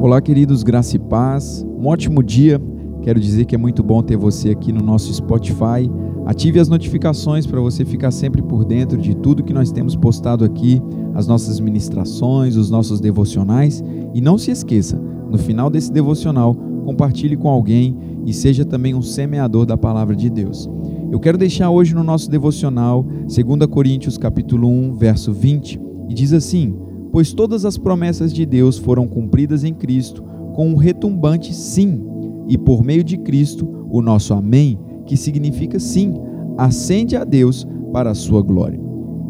Olá, queridos, graça e paz. Um ótimo dia. Quero dizer que é muito bom ter você aqui no nosso Spotify. Ative as notificações para você ficar sempre por dentro de tudo que nós temos postado aqui, as nossas ministrações, os nossos devocionais. E não se esqueça, no final desse devocional, compartilhe com alguém e seja também um semeador da palavra de Deus. Eu quero deixar hoje no nosso devocional 2 Coríntios capítulo 1, verso 20, e diz assim: "Pois todas as promessas de Deus foram cumpridas em Cristo com um retumbante sim, e por meio de Cristo, o nosso amém, que significa sim, ascende a Deus para a sua glória."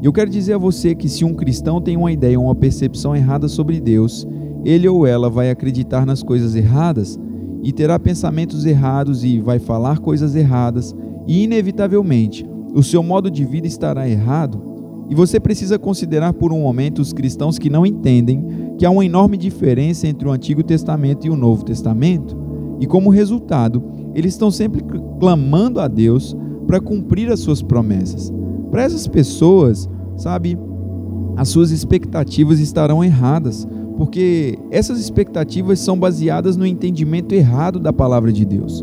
Eu quero dizer a você que se um cristão tem uma ideia, uma percepção errada sobre Deus, ele ou ela vai acreditar nas coisas erradas e terá pensamentos errados e vai falar coisas erradas e, inevitavelmente, o seu modo de vida estará errado, e você precisa considerar por um momento os cristãos que não entendem que há uma enorme diferença entre o Antigo Testamento e o Novo Testamento, e como resultado, eles estão sempre clamando a Deus para cumprir as suas promessas. Para essas pessoas, sabe, as suas expectativas estarão erradas, porque essas expectativas são baseadas no entendimento errado da palavra de Deus.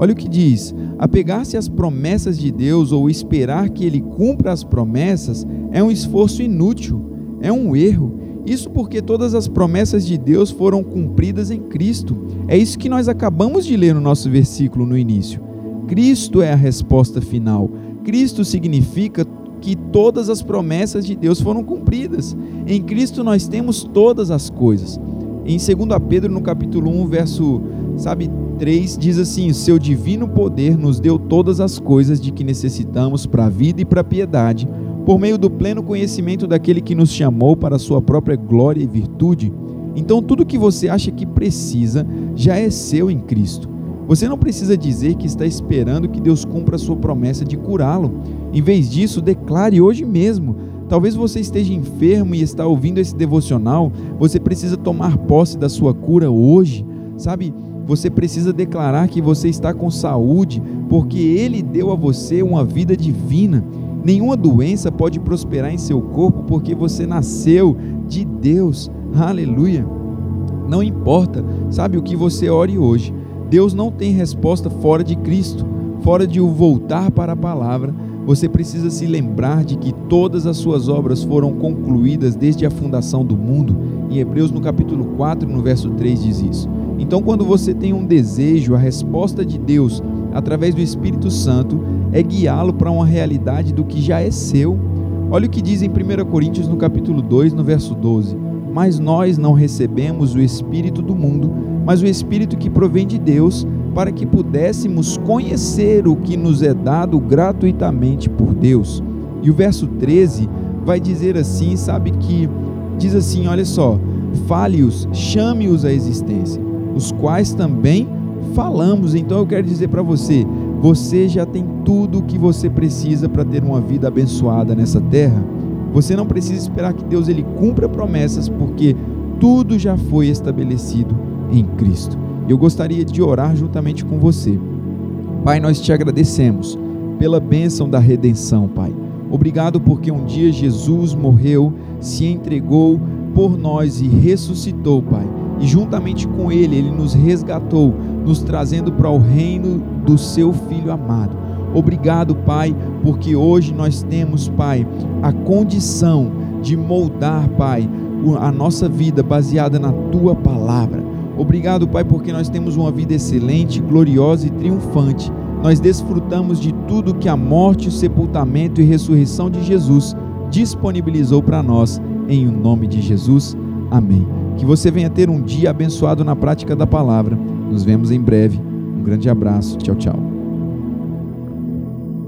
Olha o que diz: apegar-se às promessas de Deus ou esperar que Ele cumpra as promessas é um esforço inútil, é um erro. Isso porque todas as promessas de Deus foram cumpridas em Cristo. É isso que nós acabamos de ler no nosso versículo no início. Cristo é a resposta final. Cristo significa que todas as promessas de Deus foram cumpridas. Em Cristo nós temos todas as coisas. Em 2 Pedro, no capítulo 1, verso, sabe, 3 diz assim: Seu divino poder nos deu todas as coisas de que necessitamos para a vida e para a piedade, por meio do pleno conhecimento daquele que nos chamou para a sua própria glória e virtude. Então, tudo que você acha que precisa já é seu em Cristo. Você não precisa dizer que está esperando que Deus cumpra a sua promessa de curá-lo. Em vez disso, declare hoje mesmo. Talvez você esteja enfermo e está ouvindo esse devocional. Você precisa tomar posse da sua cura hoje. Sabe, você precisa declarar que você está com saúde, porque Ele deu a você uma vida divina. Nenhuma doença pode prosperar em seu corpo, porque você nasceu de Deus. Aleluia. Não importa, sabe o que você ore hoje. Deus não tem resposta fora de Cristo, fora de o voltar para a palavra. Você precisa se lembrar de que todas as suas obras foram concluídas desde a fundação do mundo. Em Hebreus, no capítulo 4, no verso 3, diz isso. Então, quando você tem um desejo, a resposta de Deus, através do Espírito Santo, é guiá-lo para uma realidade do que já é seu. Olha o que diz em 1 Coríntios, no capítulo 2, no verso 12. Mas nós não recebemos o Espírito do mundo, mas o Espírito que provém de Deus, para que pudéssemos conhecer o que nos é dado gratuitamente por Deus. E o verso 13 vai dizer assim, sabe que diz assim, olha só, fale-os, chame-os à existência os quais também falamos. Então eu quero dizer para você, você já tem tudo o que você precisa para ter uma vida abençoada nessa terra. Você não precisa esperar que Deus ele cumpra promessas, porque tudo já foi estabelecido em Cristo. Eu gostaria de orar juntamente com você. Pai, nós te agradecemos pela bênção da redenção, Pai. Obrigado porque um dia Jesus morreu, se entregou por nós e ressuscitou, Pai e juntamente com ele, ele nos resgatou, nos trazendo para o reino do seu filho amado. Obrigado, Pai, porque hoje nós temos, Pai, a condição de moldar, Pai, a nossa vida baseada na tua palavra. Obrigado, Pai, porque nós temos uma vida excelente, gloriosa e triunfante. Nós desfrutamos de tudo que a morte, o sepultamento e ressurreição de Jesus disponibilizou para nós. Em o nome de Jesus. Amém. Que você venha ter um dia abençoado na prática da palavra. Nos vemos em breve. Um grande abraço. Tchau, tchau.